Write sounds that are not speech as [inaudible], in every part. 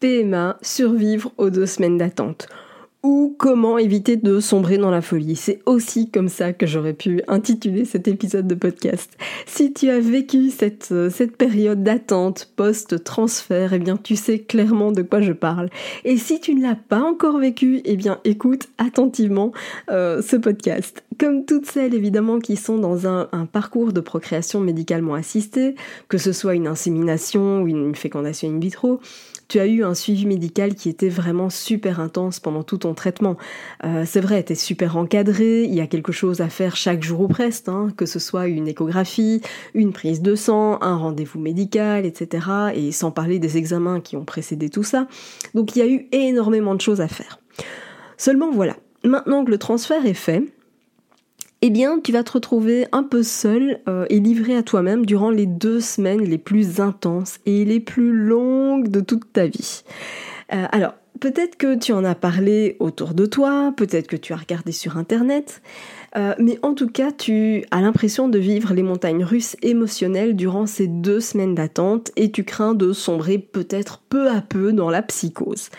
PMA, survivre aux deux semaines d'attente ou comment éviter de sombrer dans la folie. C'est aussi comme ça que j'aurais pu intituler cet épisode de podcast. Si tu as vécu cette, euh, période d'attente post-transfert, eh bien tu sais clairement de quoi je parle. Et si tu ne l'as pas encore vécu, eh bien écoute attentivement euh, ce podcast. Comme toutes celles évidemment qui sont dans un, un parcours de procréation médicalement assistée, que ce soit une insémination ou une fécondation in vitro, tu as eu un suivi médical qui était vraiment super intense pendant tout ton traitement. Euh, c'est vrai, tu es super encadré, il y a quelque chose à faire chaque jour ou presque, hein, que ce soit une échographie, une prise de sang, un rendez-vous médical, etc. Et sans parler des examens qui ont précédé tout ça. Donc il y a eu énormément de choses à faire. Seulement voilà, maintenant que le transfert est fait, eh bien, tu vas te retrouver un peu seul euh, et livré à toi-même durant les deux semaines les plus intenses et les plus longues de toute ta vie. Euh, alors, peut-être que tu en as parlé autour de toi, peut-être que tu as regardé sur Internet, euh, mais en tout cas, tu as l'impression de vivre les montagnes russes émotionnelles durant ces deux semaines d'attente et tu crains de sombrer peut-être peu à peu dans la psychose.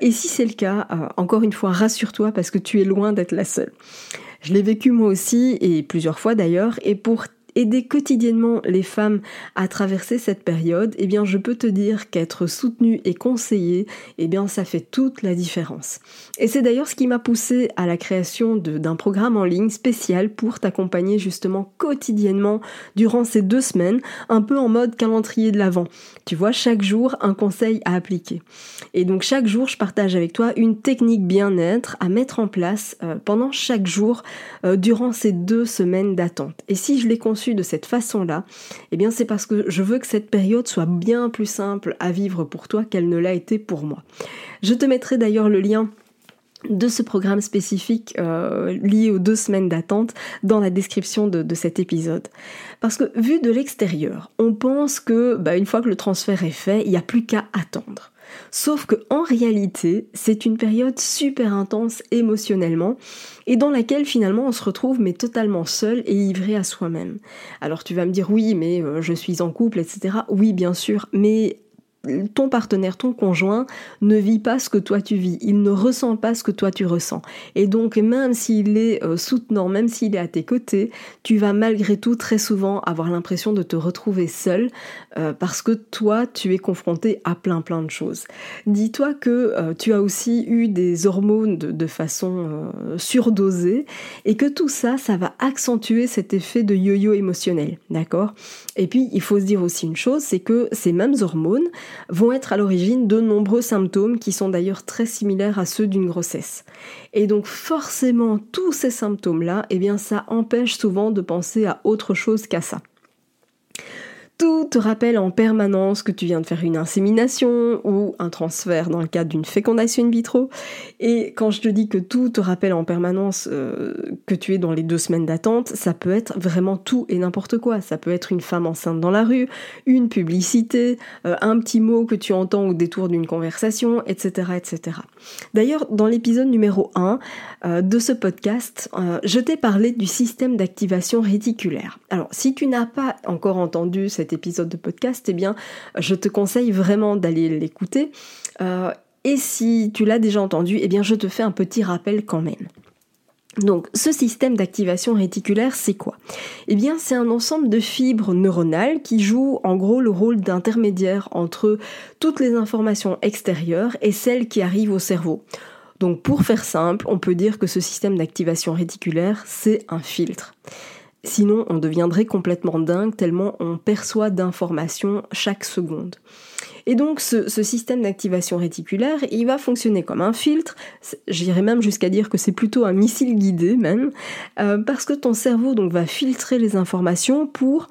et si c'est le cas, encore une fois, rassure-toi parce que tu es loin d'être la seule. Je l'ai vécu moi aussi, et plusieurs fois d'ailleurs, et pour aider quotidiennement les femmes à traverser cette période, eh bien je peux te dire qu'être soutenu et conseillé, eh bien ça fait toute la différence. Et c'est d'ailleurs ce qui m'a poussé à la création d'un programme en ligne spécial pour t'accompagner justement quotidiennement durant ces deux semaines, un peu en mode calendrier de l'avant. Tu vois, chaque jour un conseil à appliquer. Et donc chaque jour, je partage avec toi une technique bien-être à mettre en place euh, pendant chaque jour euh, durant ces deux semaines d'attente. Et si je l'ai conçu de cette façon-là, eh bien c'est parce que je veux que cette période soit bien plus simple à vivre pour toi qu'elle ne l'a été pour moi. Je te mettrai d'ailleurs le lien de ce programme spécifique euh, lié aux deux semaines d'attente dans la description de, cet épisode. Parce que vu de l'extérieur, on pense que bah, une fois que le transfert est fait, il n'y a plus qu'à attendre. Sauf que en réalité, c'est une période super intense émotionnellement et dans laquelle finalement on se retrouve mais totalement seul et livré à soi-même. Alors tu vas me dire oui, mais euh, je suis en couple, etc. Oui, bien sûr, mais ton partenaire, ton conjoint ne vit pas ce que toi tu vis, il ne ressent pas ce que toi tu ressens. Et donc même s'il est euh, soutenant, même s'il est à tes côtés, tu vas malgré tout très souvent avoir l'impression de te retrouver seul euh, parce que toi tu es confronté à plein plein de choses. Dis-toi que euh, tu as aussi eu des hormones de, de façon surdosée et que tout ça, ça va accentuer cet effet de yo-yo émotionnel, d'accord? Et puis il faut se dire aussi une chose, c'est que ces mêmes hormones, vont être à l'origine de nombreux symptômes qui sont d'ailleurs très similaires à ceux d'une grossesse. Et donc forcément, tous ces symptômes-là, eh bien ça empêche souvent de penser à autre chose qu'à ça. Tout te rappelle en permanence que tu viens de faire une insémination ou un transfert dans le cadre d'une fécondation in vitro. Et quand je te dis que tout te rappelle en permanence euh, que tu es dans les deux semaines d'attente, ça peut être vraiment tout et n'importe quoi. Ça peut être une femme enceinte dans la rue, une publicité, euh, un petit mot que tu entends au détour d'une conversation, etc. etc. D'ailleurs, dans l'épisode numéro 1 euh, de ce podcast, je t'ai parlé du système d'activation réticulaire. Alors, si tu n'as pas encore entendu cette épisode de podcast, eh bien, je te conseille vraiment d'aller l'écouter. Euh, et si tu l'as déjà entendu, eh bien, je te fais un petit rappel quand même. Donc, ce système d'activation réticulaire, c'est quoi? Eh bien, c'est un ensemble de fibres neuronales qui jouent en gros le rôle d'intermédiaire entre toutes les informations extérieures et celles qui arrivent au cerveau. Donc, pour faire simple, on peut dire que ce système d'activation réticulaire, c'est un filtre. Sinon, on deviendrait complètement dingue tellement on perçoit d'informations chaque seconde. Et donc ce, système d'activation réticulaire, il va fonctionner comme un filtre, j'irais même jusqu'à dire que c'est plutôt un missile guidé même, euh, parce que ton cerveau va filtrer les informations pour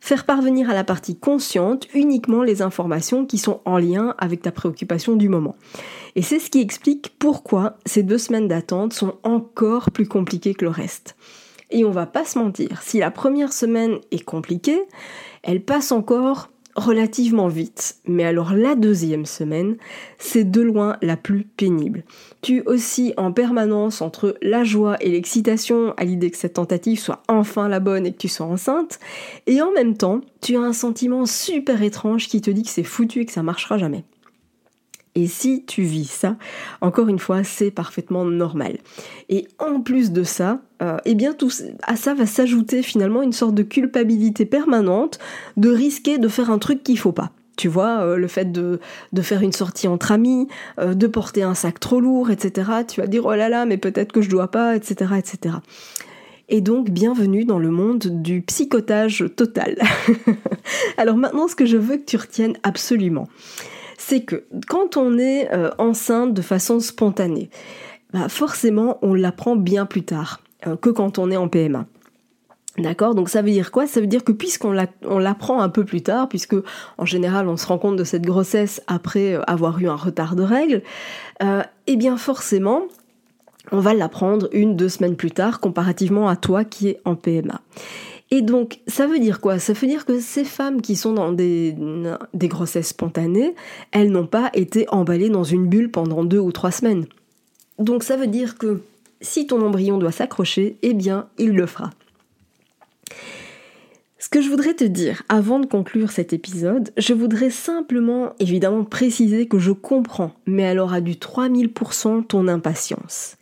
faire parvenir à la partie consciente uniquement les informations qui sont en lien avec ta préoccupation du moment. Et c'est ce qui explique pourquoi ces deux semaines d'attente sont encore plus compliquées que le reste. Et on va pas se mentir, si la première semaine est compliquée, elle passe encore relativement vite. Mais alors la deuxième semaine, c'est de loin la plus pénible. Tu aussi en permanence entre la joie et l'excitation à l'idée que cette tentative soit enfin la bonne et que tu sois enceinte, et en même temps, tu as un sentiment super étrange qui te dit que c'est foutu et que ça marchera jamais. Et si tu vis ça, encore une fois, c'est parfaitement normal. Et en plus de ça, euh, eh bien à ça va s'ajouter finalement une sorte de culpabilité permanente de risquer de faire un truc qu'il faut pas. Tu vois, euh, le fait de, de, faire une sortie entre amis, euh, de porter un sac trop lourd, etc. Tu vas dire oh là là, mais peut-être que je dois pas, etc., etc. Et donc, bienvenue dans le monde du psychotage total. [laughs] Alors maintenant, ce que je veux que tu retiennes absolument, c'est que quand on est euh, enceinte de façon spontanée, bah forcément on l'apprend bien plus tard euh, que quand on est en PMA. D'accord? Donc ça veut dire quoi? Ça veut dire que puisqu'on l'apprend un peu plus tard, puisque en général on se rend compte de cette grossesse après euh, avoir eu un retard de règles, eh bien forcément on va l'apprendre une, deux semaines plus tard comparativement à toi qui es en PMA. Et donc, ça veut dire quoi? Ça veut dire que ces femmes qui sont dans des, grossesses spontanées, elles n'ont pas été emballées dans une bulle pendant deux ou trois semaines. Donc ça veut dire que si ton embryon doit s'accrocher, eh bien, il le fera. Ce que je voudrais te dire avant de conclure cet épisode, je voudrais simplement évidemment préciser que je comprends, mais alors à du 3000% ton impatience.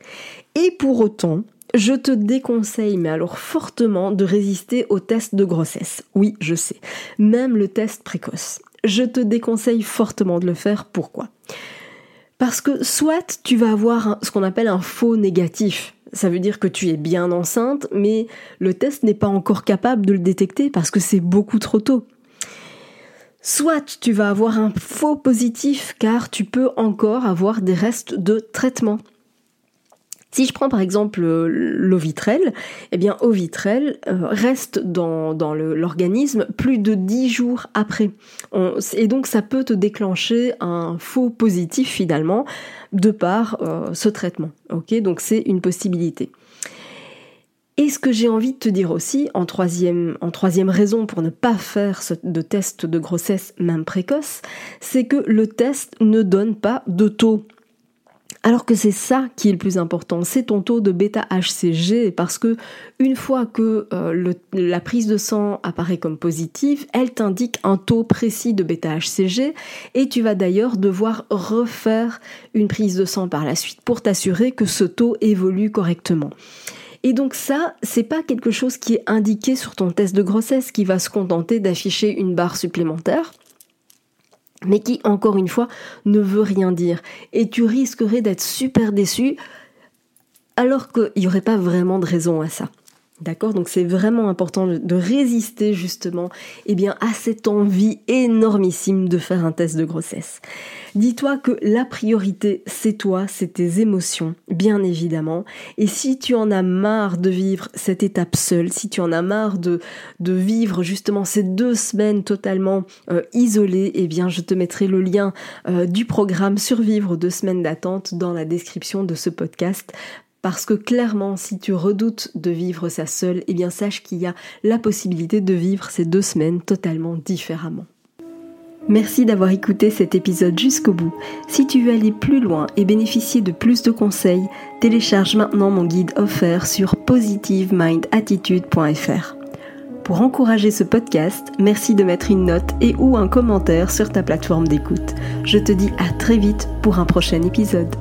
Et pour autant, je te déconseille, mais alors fortement, de résister au test de grossesse. Oui, je sais. Même le test précoce. Je te déconseille fortement de le faire. Pourquoi? Parce que soit tu vas avoir ce qu'on appelle un faux négatif. Ça veut dire que tu es bien enceinte, mais le test n'est pas encore capable de le détecter parce que c'est beaucoup trop tôt. Soit tu vas avoir un faux positif car tu peux encore avoir des restes de traitement. Si je prends par exemple euh, l'ovitrel, eh bien ovitrel euh, reste dans, l'organisme plus de 10 jours après. et donc ça peut te déclencher un faux positif finalement de par euh, ce traitement. Ok, donc c'est une possibilité. Et ce que j'ai envie de te dire aussi, en troisième, raison pour ne pas faire de test de grossesse même précoce, c'est que le test ne donne pas de taux alors que c'est ça qui est le plus important, c'est ton taux de bêta-HCG, parce que une fois que euh, la prise de sang apparaît comme positive, elle t'indique un taux précis de bêta-HCG, et tu vas d'ailleurs devoir refaire une prise de sang par la suite pour t'assurer que ce taux évolue correctement. Et donc ça, c'est pas quelque chose qui est indiqué sur ton test de grossesse qui va se contenter d'afficher une barre supplémentaire mais qui, encore une fois, ne veut rien dire. Et tu risquerais d'être super déçu alors qu'il n'y aurait pas vraiment de raison à ça. D'accord? Donc c'est vraiment important de résister justement eh bien, à cette envie énormissime de faire un test de grossesse. Dis-toi que la priorité, c'est toi, c'est tes émotions, bien évidemment. Et si tu en as marre de vivre cette étape seule, si tu en as marre de, vivre justement ces deux semaines totalement euh, isolées, eh bien je te mettrai le lien euh, du programme Survivre deux semaines d'attente dans la description de ce podcast parce que clairement, si tu redoutes de vivre ça seul, eh bien sache qu'il y a la possibilité de vivre ces deux semaines totalement différemment. Merci d'avoir écouté cet épisode jusqu'au bout. Si tu veux aller plus loin et bénéficier de plus de conseils, télécharge maintenant mon guide offert sur positivemindattitude.fr. Pour encourager ce podcast, merci de mettre une note et ou un commentaire sur ta plateforme d'écoute. Je te dis à très vite pour un prochain épisode.